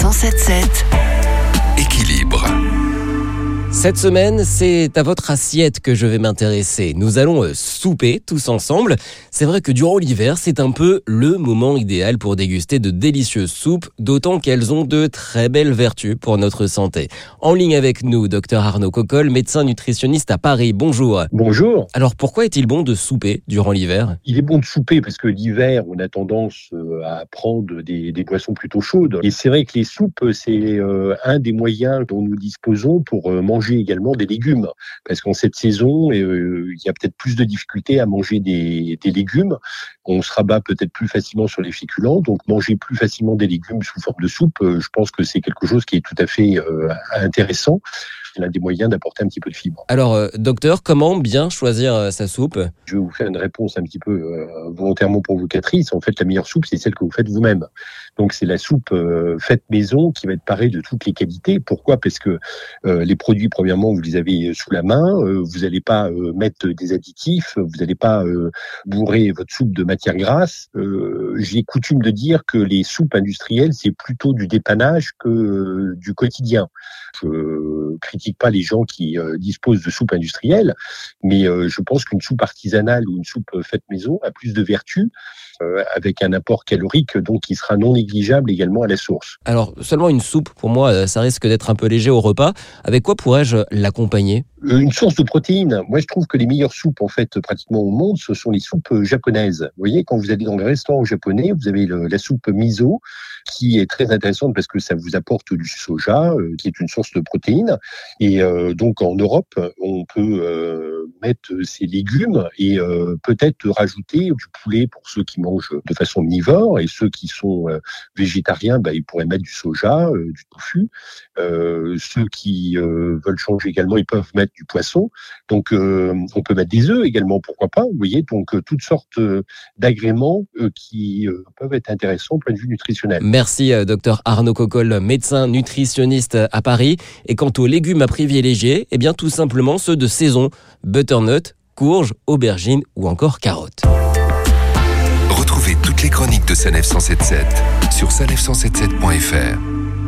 177. Cette semaine, c'est à votre assiette que je vais m'intéresser. Nous allons euh, souper tous ensemble. C'est vrai que durant l'hiver, c'est un peu le moment idéal pour déguster de délicieuses soupes, d'autant qu'elles ont de très belles vertus pour notre santé. En ligne avec nous, docteur Arnaud Coccol, médecin nutritionniste à Paris. Bonjour. Bonjour. Alors pourquoi est-il bon de souper durant l'hiver? Il est bon de souper parce que l'hiver, on a tendance euh, à prendre des, des boissons plutôt chaudes. Et c'est vrai que les soupes, c'est euh, un des moyens dont nous disposons pour euh, également des légumes. Parce qu'en cette saison, euh, il y a peut-être plus de difficultés à manger des, des légumes. On se rabat peut-être plus facilement sur les féculents. Donc manger plus facilement des légumes sous forme de soupe, euh, je pense que c'est quelque chose qui est tout à fait euh, intéressant. C'est l'un des moyens d'apporter un petit peu de fibre. Alors, euh, docteur, comment bien choisir euh, sa soupe? Je vais vous faire une réponse un petit peu euh, volontairement provocatrice. En fait, la meilleure soupe, c'est celle que vous faites vous-même. Donc, c'est la soupe faite maison qui va être parée de toutes les qualités. Pourquoi? Parce que les produits, premièrement, vous les avez sous la main. vous n'allez pas mettre des additifs. Vous n'allez pas bourrer votre soupe de matière grasse. J'ai coutume de dire que les soupes industrielles, c'est plutôt du dépannage que du quotidien. Je critique pas les gens qui euh, disposent de soupes industrielles, mais euh, je pense qu'une soupe artisanale ou une soupe euh, faite maison a plus de vertus avec un apport calorique donc qui sera non négligeable également à la source. Alors, seulement une soupe, pour moi, ça risque d'être un peu léger au repas. Avec quoi pourrais-je l'accompagner? Une source de protéines. Moi, je trouve que les meilleures soupes, en fait, pratiquement au monde, ce sont les soupes euh, japonaises. Vous voyez, quand vous allez dans les restaurants japonais, vous avez la soupe miso, qui est très intéressante parce que ça vous apporte du soja, euh, qui est une source de protéines. Et euh, donc, en Europe, on peut euh, mettre ces légumes et euh, peut-être rajouter du poulet pour ceux qui mangent de façon omnivore et ceux qui sont euh, végétariens, bah, ils pourraient mettre du soja, euh, du tofu. Euh, ceux qui euh, veulent changer également, ils peuvent mettre du poisson. Donc, euh, on peut mettre des œufs également, pourquoi pas. Vous voyez, donc euh, toutes sortes euh, d'agréments euh, qui euh, peuvent être intéressants au point de vue nutritionnel. Merci, euh, docteur Arnaud Coccol, médecin nutritionniste à Paris. Et quant aux légumes à privilégier, eh bien, tout simplement ceux de saison. Courge, aubergine ou encore carottes. Retrouvez toutes les chroniques de Sanef 177 sur sanef177.fr.